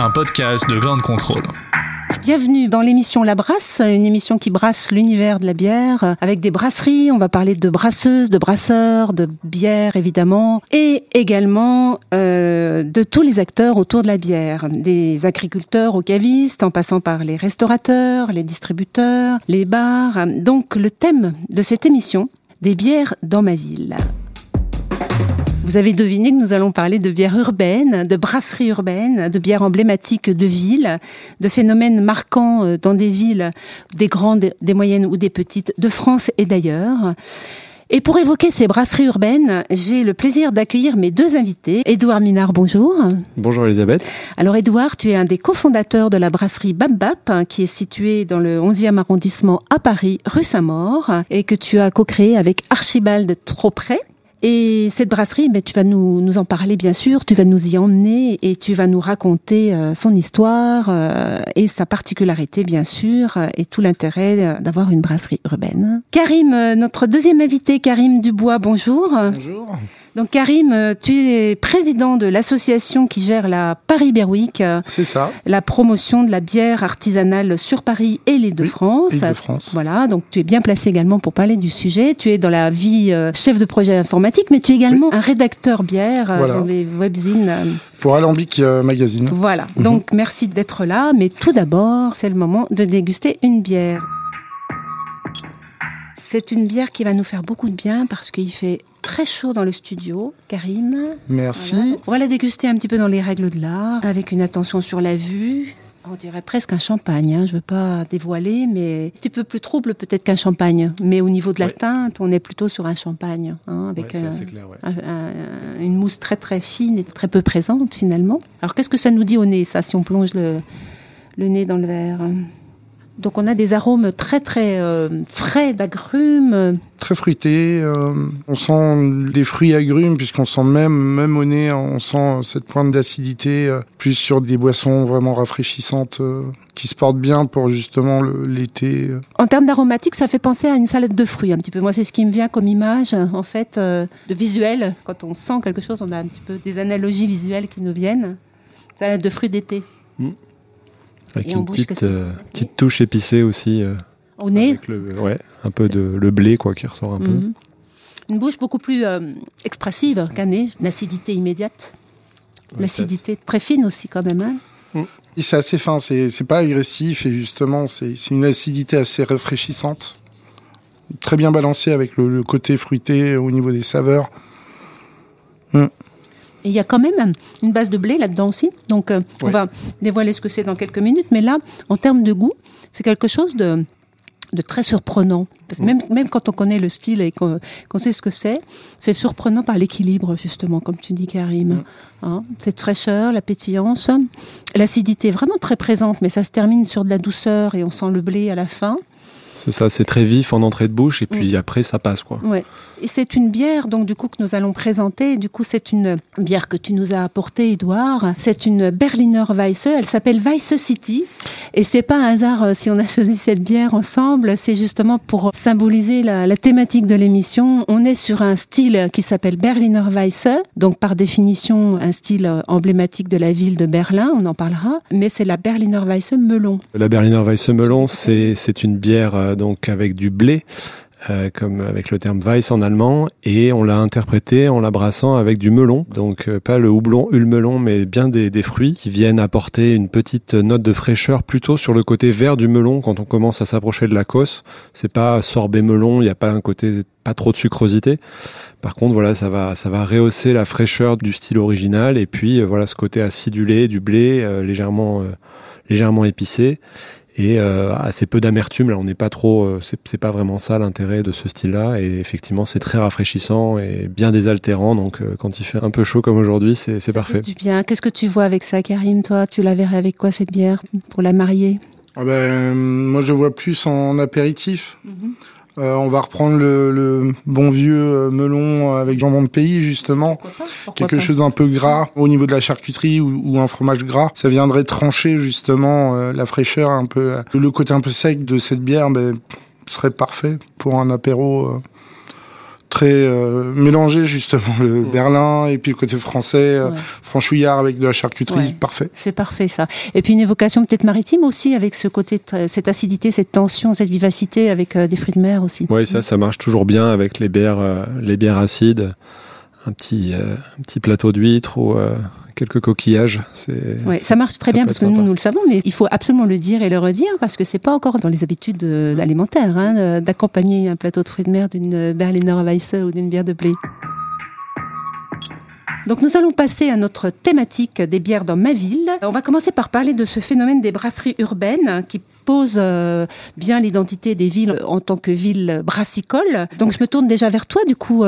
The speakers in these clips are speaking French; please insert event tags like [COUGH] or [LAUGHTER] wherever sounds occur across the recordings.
un podcast de Grande Contrôle. Bienvenue dans l'émission La Brasse, une émission qui brasse l'univers de la bière avec des brasseries. On va parler de brasseuses, de brasseurs, de bière évidemment, et également euh, de tous les acteurs autour de la bière, des agriculteurs aux cavistes, en passant par les restaurateurs, les distributeurs, les bars. Donc le thème de cette émission, des bières dans ma ville. Vous avez deviné que nous allons parler de bière urbaine, de brasserie urbaine, de bières emblématiques de villes, de phénomènes marquants euh, dans des villes, des grandes, des moyennes ou des petites, de France et d'ailleurs. Et pour évoquer ces brasseries urbaines, j'ai le plaisir d'accueillir mes deux invités. Édouard Minard, bonjour. Bonjour Elisabeth. Alors Édouard, tu es un des cofondateurs de la brasserie Bambap, hein, qui est située dans le 11e arrondissement à Paris, rue Saint-Maur, et que tu as co-créé avec Archibald Tropret. Et cette brasserie, ben, tu vas nous, nous en parler bien sûr, tu vas nous y emmener et tu vas nous raconter euh, son histoire euh, et sa particularité bien sûr euh, et tout l'intérêt d'avoir une brasserie urbaine. Karim, notre deuxième invité, Karim Dubois, bonjour. Bonjour. Donc Karim, euh, tu es président de l'association qui gère la Paris Beer Week, euh, C'est ça. la promotion de la bière artisanale sur Paris et les de Oui, France. Île-de-France. Voilà, donc tu es bien placé également pour parler du sujet. Tu es dans la vie euh, chef de projet informatique, mais tu es également un rédacteur bière Voilà. dans des webzines. Pour Alambic Magazine. voilà, Mhm. donc merci d'être là, mais tout d'abord, c'est le moment de déguster une bière. C'est une bière qui va nous faire beaucoup de bien parce qu'il fait très chaud dans le studio, Karim. Merci. On va la déguster un petit peu dans les règles de l'art, avec une attention sur la vue. On dirait presque un champagne, hein. je veux pas dévoiler, mais un petit peu plus trouble peut-être qu'un champagne. Mais au niveau de la Ouais. teinte, on est plutôt sur un champagne, hein, avec Ouais, clair, ouais. un- un- une mousse très très fine et très peu présente finalement. Alors qu'est-ce que ça nous dit au nez, ça, si on plonge le, le nez dans le verre? Donc on a des arômes très très euh, frais d'agrumes. Très fruité. euh, on sent des fruits agrumes puisqu'on sent même, même au nez, on sent cette pointe d'acidité euh, plus sur des boissons vraiment rafraîchissantes euh, qui se portent bien pour justement l'été. En termes d'aromatique, ça fait penser à une salade de fruits un petit peu. Moi, c'est ce qui me vient comme image, en fait, de visuel. Quand on sent quelque chose, on a un petit peu des analogies visuelles qui nous viennent. Salade de fruits d'été. Avec Et une bouche, petite, euh, petite touche épicée aussi. euh, Au nez, avec le, ouais, un peu de le blé quoi qui ressort un peu. Mhm. Une bouche beaucoup plus euh, expressive qu'un nez. Une acidité immédiate. Ouais, L'acidité très fine aussi quand même. hein. Et c'est assez fin, c'est c'est pas agressif et justement c'est c'est une acidité assez rafraîchissante. Très bien balancée avec le, le côté fruité au niveau des saveurs. Et il y a quand même une base de blé là-dedans aussi. Donc, euh, on va dévoiler ce que c'est dans quelques minutes. Mais là, en termes de goût, c'est quelque chose de, de très surprenant. Parce que même, même quand on connaît le style et qu'on sait ce que c'est, c'est surprenant par l'équilibre, justement, comme tu dis, Karim. Hein, cette fraîcheur, la pétillance, l'acidité vraiment très présente, mais ça se termine sur de la douceur et on sent le blé à la fin. C'est ça, c'est très vif en entrée de bouche et puis après ça passe quoi. Ouais. Et c'est une bière, donc du coup, que nous allons présenter. Du coup, c'est une bière que tu nous as apportée, Edouard. C'est une Berliner Weisse. Elle s'appelle Weisse City. Et c'est pas un hasard euh, si on a choisi cette bière ensemble. C'est justement pour symboliser la, la thématique de l'émission. On est sur un style qui s'appelle Berliner Weisse. Donc, par définition, un style euh, emblématique de la ville de Berlin. On en parlera. Mais c'est la Berliner Weisse melon. La Berliner Weisse Melon, c'est c'est une bière euh, donc avec du blé. euh, comme avec le terme Weiss en allemand, et on l'a interprété en la brassant avec du melon. Donc euh, pas le houblon melon, mais bien des, des, fruits qui viennent apporter une petite note de fraîcheur plutôt sur le côté vert du melon quand on commence à s'approcher de la cosse. C'est pas sorbet melon, il n'y a pas un côté pas trop de sucrosité. Par contre, voilà, ça va, ça va rehausser la fraîcheur du style original et puis voilà ce côté acidulé du blé légèrement légèrement épicé et euh, assez peu d'amertume. Là, on n'est pas trop, euh, c'est pas vraiment ça l'intérêt de ce style-là. Et effectivement, c'est très rafraîchissant et bien désaltérant. Donc, euh, quand il fait un peu chaud comme aujourd'hui, c'est parfait. du bien. Qu'est-ce que tu vois avec ça, Karim Toi, tu la verrais avec quoi cette bière? Pour la marier? Ah ben, moi, je vois plus en apéritif. Mhm. Euh, on va reprendre le, bon vieux euh, melon avec jambon de pays justement, quelque chose d'un peu gras au niveau de la charcuterie ou, un fromage gras. Ça viendrait trancher justement euh, la fraîcheur un peu, le côté un peu sec de cette bière, ben, serait parfait pour un apéro très euh, mélangé justement le. Berlin et puis le côté français euh, franchouillard avec de la charcuterie parfait. C'est parfait ça. Et puis une évocation peut-être maritime aussi avec ce côté cette acidité cette tension cette vivacité avec euh, des fruits de mer aussi. Oui ça ça marche toujours bien avec les bières les bières acides un petit un petit plateau d'huîtres ou quelques coquillages. Ouais, ça marche très bien parce que nous, nous le savons, mais il faut absolument le dire et le redire parce que c'est pas encore dans les habitudes euh, alimentaires hein, d'accompagner un plateau de fruits de mer d'une Berliner Weisse ou d'une bière de blé. Donc nous allons passer à notre thématique des bières dans ma ville. On va commencer par parler de ce phénomène des brasseries urbaines qui pose euh, bien l'identité des villes en tant que ville brassicole. Donc je me tourne déjà vers toi du coup,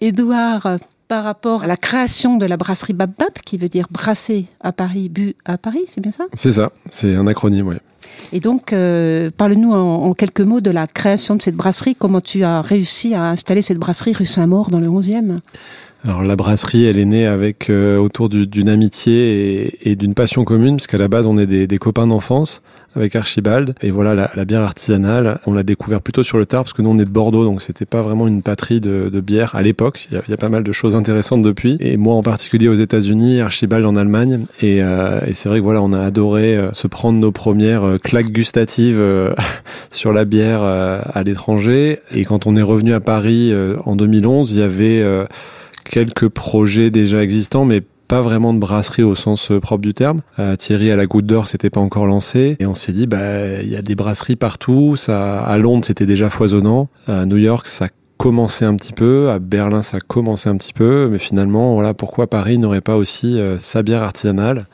Edouard, euh, par rapport à la création de la brasserie Babab, qui veut dire brasser à Paris, bu à Paris, c'est bien ça? C'est ça, c'est un acronyme, oui. Et donc, euh, parle-nous en, quelques mots de la création de cette brasserie. Comment tu as réussi à installer cette brasserie rue Saint-Maur dans le 11e alors la brasserie, elle est née avec euh, autour d'une amitié et, d'une passion commune, parce qu'à la base on est des, des copains d'enfance avec Archibald. Et voilà, la, la bière artisanale, on l'a découvert plutôt sur le tard parce que nous on est de Bordeaux, donc c'était pas vraiment une patrie de, de bière à l'époque. Il, y, a, pas mal de choses intéressantes depuis. Et moi en particulier aux États-Unis, Archibald en Allemagne. Et, euh, et c'est vrai que voilà, on a adoré euh, se prendre nos premières euh, claques gustatives [LAUGHS] sur la bière à l'étranger. Et quand on est revenu à Paris en 2011, il y avait quelques projets déjà existants, mais pas vraiment de brasserie au sens euh, propre du terme. Euh, Thierry à la Goutte d'Or, c'était pas encore lancé, et on s'est dit, bah, il y a des brasseries partout. Ça, à Londres, c'était déjà foisonnant. À New York, ça commencé un petit peu, à Berlin ça a commencé un petit peu, mais finalement, voilà, pourquoi Paris n'aurait pas aussi euh, sa bière artisanale?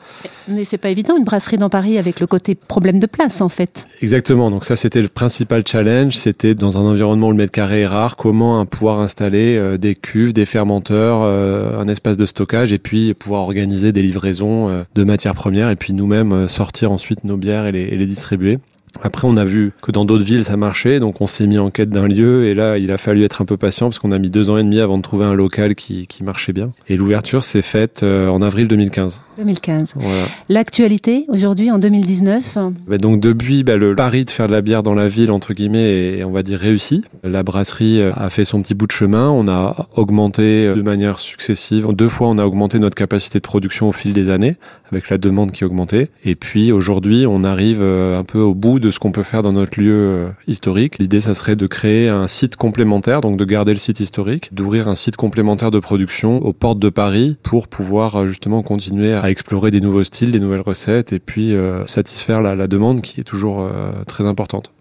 Mais c'est pas évident une brasserie dans Paris avec le côté problème de place en fait. Exactement, donc ça c'était le principal challenge, c'était dans un environnement où le mètre carré est rare, comment pouvoir installer euh, des cuves, des fermenteurs, euh, un espace de stockage et puis pouvoir organiser des livraisons de matières premières et puis nous-mêmes sortir ensuite nos bières et les, et les distribuer. Après, on a vu que dans d'autres villes, ça marchait, donc on s'est mis en quête d'un lieu, et là, il a fallu être un peu patient, parce qu'on a mis deux ans et demi avant de trouver un local qui, qui marchait bien. Et l'ouverture s'est faite euh, en avril 2015. 2015. Voilà. L'actualité, aujourd'hui, en 2019 bah Donc depuis, bah, le pari de faire de la bière dans la ville, entre guillemets, est, on va dire, réussi. La brasserie euh, a fait son petit bout de chemin, on a augmenté euh, de manière successive. Deux fois, on a augmenté notre capacité de production au fil des années, avec la demande qui augmentait. Et puis, aujourd'hui, on arrive un peu au bout de ce qu'on peut faire dans notre lieu euh, historique. L'idée, ça serait de créer un site complémentaire, donc de garder le site historique, d'ouvrir un site complémentaire de production aux portes de Paris pour pouvoir euh, justement continuer à explorer des nouveaux styles, des nouvelles recettes et puis euh, satisfaire la, la, demande qui est toujours très importante.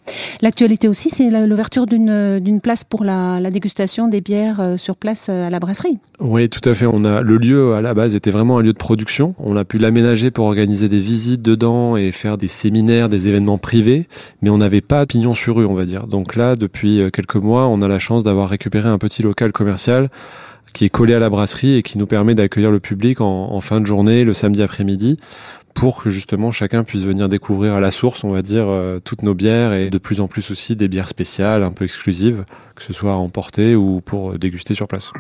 L'actualité aussi, c'est l'ouverture d'une place pour la, dégustation des bières euh, sur place euh, à la brasserie. Oui, tout à fait. On a le lieu à la base était vraiment un lieu de production. On a pu l'aménager pour organiser des visites dedans et faire des séminaires, des événements privés, mais on n'avait pas pignon sur rue, on va dire. Donc là, depuis euh, quelques mois, on a la chance d'avoir récupéré un petit local commercial qui est collé à la brasserie et qui nous permet d'accueillir le public en, fin de journée, le samedi après-midi, pour que justement chacun puisse venir découvrir à la source, on va dire, euh, toutes nos bières et de plus en plus aussi des bières spéciales, un peu exclusives, que ce soit à emporter ou pour déguster sur place.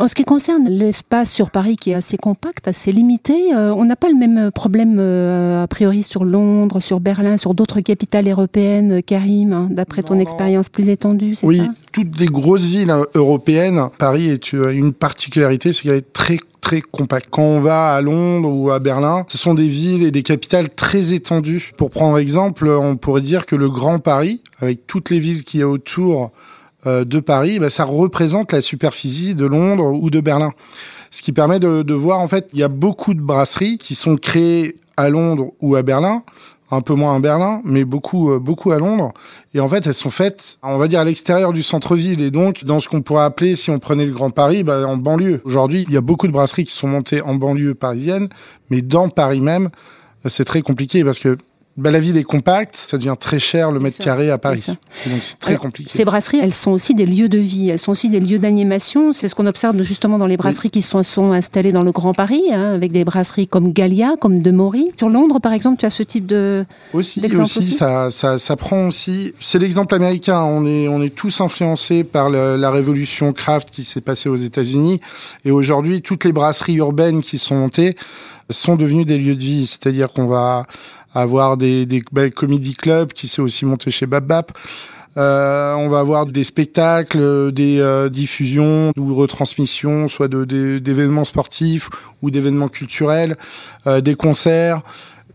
En ce qui concerne l'espace sur Paris qui est assez compact, assez limité, euh, on n'a pas le même problème euh, a priori sur Londres, sur Berlin, sur d'autres capitales européennes, Karim, hein, d'après ton expérience plus étendue, c'est oui, toutes les grosses villes européennes, Paris est une particularité, c'est qu'elle est très très compacts. Quand on va à Londres ou à Berlin, ce sont des villes et des capitales très étendues. Pour prendre exemple, on pourrait dire que le Grand Paris, avec toutes les villes qu'il y a autour euh, de Paris, bah, ça représente la superficie de Londres ou de Berlin. Ce qui permet de, de voir, en fait, il y a beaucoup de brasseries qui sont créées à Londres ou à Berlin, un peu moins à Berlin, mais beaucoup, euh, beaucoup à Londres. Et en fait, elles sont faites, on va dire, à l'extérieur du centre-ville. Et donc, dans ce qu'on pourrait appeler, si on prenait le Grand Paris, bah, en banlieue. Aujourd'hui, il y a beaucoup de brasseries qui sont montées en banlieue parisienne, mais dans Paris même, c'est très compliqué parce que bah, la ville est compacte, ça devient très cher le mètre carré à Paris. Donc c'est très Alors, compliqué. Ces brasseries, elles sont aussi des lieux de vie, elles sont aussi des lieux d'animation. C'est ce qu'on observe justement dans les brasseries qui sont, sont installées dans le Grand Paris, hein, avec des brasseries comme Gallia, comme De Maury. Sur Londres, par exemple, tu as ce type de Aussi, ça, ça, ça prend aussi. C'est l'exemple américain. On est, on est tous influencés par le- la révolution craft qui s'est passée aux États-Unis. Et aujourd'hui, toutes les brasseries urbaines qui sont montées sont devenues des lieux de vie. C'est-à-dire qu'on va avoir des, des belles comedy clubs qui s'est aussi monté chez Bap Bap. Euh, on va avoir des spectacles, des euh, diffusions ou retransmissions, soit d'événements sportifs ou d'événements culturels, euh, des concerts.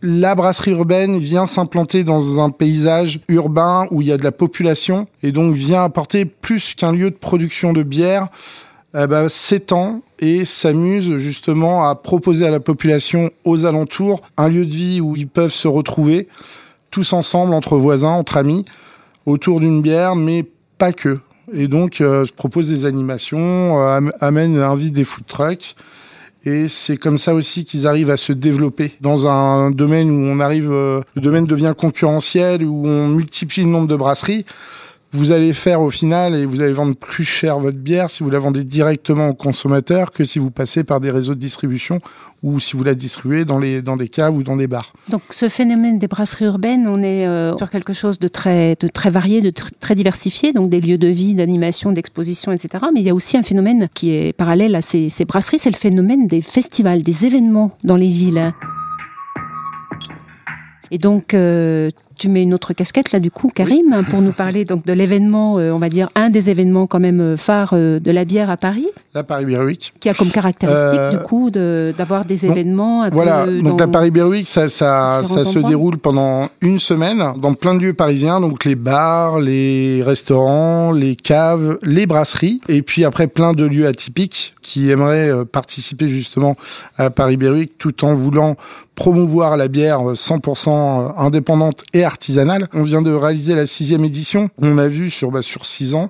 La brasserie urbaine vient s'implanter dans un paysage urbain où il y a de la population et donc vient apporter plus qu'un lieu de production de bière, eh ben, s'étend et s'amuse justement à proposer à la population aux alentours un lieu de vie où ils peuvent se retrouver tous ensemble entre voisins, entre amis, autour d'une bière, mais pas que. Et donc, euh, propose des animations, euh, am- amène, invite des food trucks. Et c'est comme ça aussi qu'ils arrivent à se développer dans un domaine où on arrive, euh, le domaine devient concurrentiel, où on multiplie le nombre de brasseries. Vous allez faire au final et vous allez vendre plus cher votre bière si vous la vendez directement au consommateur que si vous passez par des réseaux de distribution ou si vous la distribuez dans les dans des caves ou dans des bars. Donc ce phénomène des brasseries urbaines, on est euh, sur quelque chose de très, de très varié, de tr- très diversifié, donc des lieux de vie, d'animation, d'exposition, etc. Mais il y a aussi un phénomène qui est parallèle à ces, ces brasseries, c'est le phénomène des festivals, des événements dans les villes. Et donc, euh, tu mets une autre casquette là du coup, Karim, pour nous [LAUGHS] parler donc de l'événement, euh, on va dire un des événements quand même euh, phares euh, de la bière à Paris, La Paris Beer Week. qui a comme caractéristique Euh, du coup de- d'avoir des donc, événements un Voilà, donc la Paris Beer Week, ça, ça, se déroule pendant une semaine dans plein de lieux parisiens, donc les bars, les restaurants, les caves, les brasseries, et puis après plein de lieux atypiques qui aimeraient participer justement à Paris Beer Week tout en voulant promouvoir la bière euh, 100% indépendante et artisanale. On vient de réaliser la sixième édition. On a vu sur, bah, sur six ans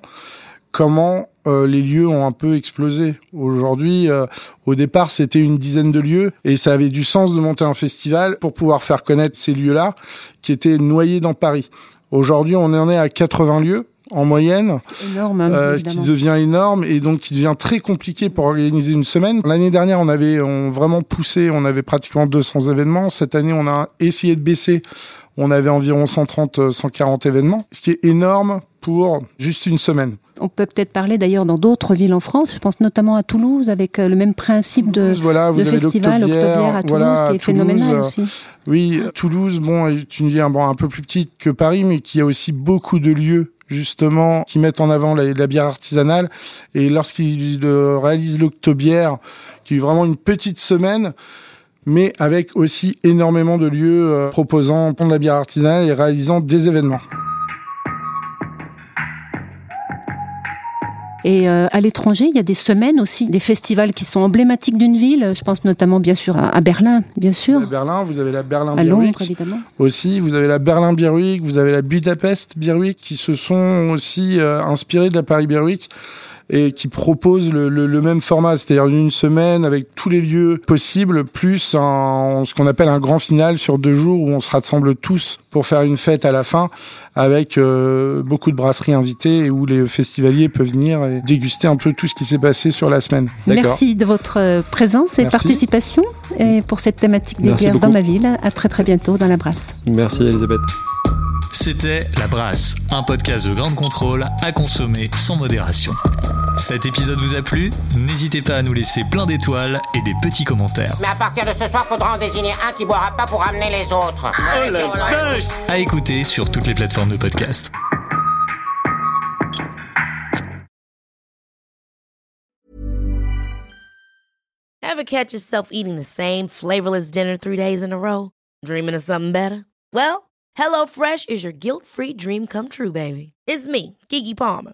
comment euh, les lieux ont un peu explosé. Aujourd'hui, euh, au départ, c'était une dizaine de lieux et ça avait du sens de monter un festival pour pouvoir faire connaître ces lieux-là qui étaient noyés dans Paris. Aujourd'hui, on en est à 80 lieux en moyenne, énorme, hein, euh, qui devient énorme et donc qui devient très compliqué pour organiser une semaine. L'année dernière, on avait on vraiment poussé, on avait pratiquement 200 événements. Cette année, on a essayé de baisser. On avait environ 130, euh, 140 événements, ce qui est énorme pour juste une semaine. On peut peut-être parler d'ailleurs dans d'autres villes en France. Je pense notamment à Toulouse avec euh, le même principe de, Toulouse, voilà, vous de avez festival Octobière à Toulouse voilà, qui est Toulouse, phénoménal euh, aussi. Oui, Toulouse, bon, est une ville bon, un peu plus petite que Paris, mais qui a aussi beaucoup de lieux justement qui mettent en avant la, bière artisanale. Et lorsqu'ils réalisent l'Octobière, qui est vraiment une petite semaine, mais avec aussi énormément de lieux euh, proposant de la bière artisanale et réalisant des événements. Et euh, à l'étranger, il y a des semaines aussi, des festivals qui sont emblématiques d'une ville. Je pense notamment bien sûr à, à Berlin, bien sûr, À Berlin, vous avez la Berlin à Beer Londres évidemment. aussi. Vous avez la Berlin Beer Week, vous avez la Budapest Beer Week qui se sont aussi euh, inspirés de la Paris Beer Week et qui proposent le, le- le même format, c'est-à-dire une semaine avec tous les lieux possibles, plus un, ce qu'on appelle un grand final sur deux jours où on se rassemble tous pour faire une fête à la fin avec euh, beaucoup de brasseries invitées et où les festivaliers peuvent venir et déguster un peu tout ce qui s'est passé sur la semaine. Merci de votre présence et Merci. participation et pour cette thématique des Merci bières beaucoup. dans ma ville. À très très bientôt dans la brasse. Merci Elisabeth. C'était La Brasse, un podcast de grande contrôle à consommer sans modération. Cet épisode vous a plu N'hésitez pas à nous laisser plein d'étoiles et des petits commentaires. Mais à partir de ce soir, faudra en désigner un qui boira pas pour amener les autres. Oh la vache À écouter sur toutes les plateformes de podcast. Ever catch yourself eating the same flavorless dinner three days in a row? Dreaming of something better? Well, HelloFresh is your guilt-free dream come true, baby. It's me, Kiki Palmer.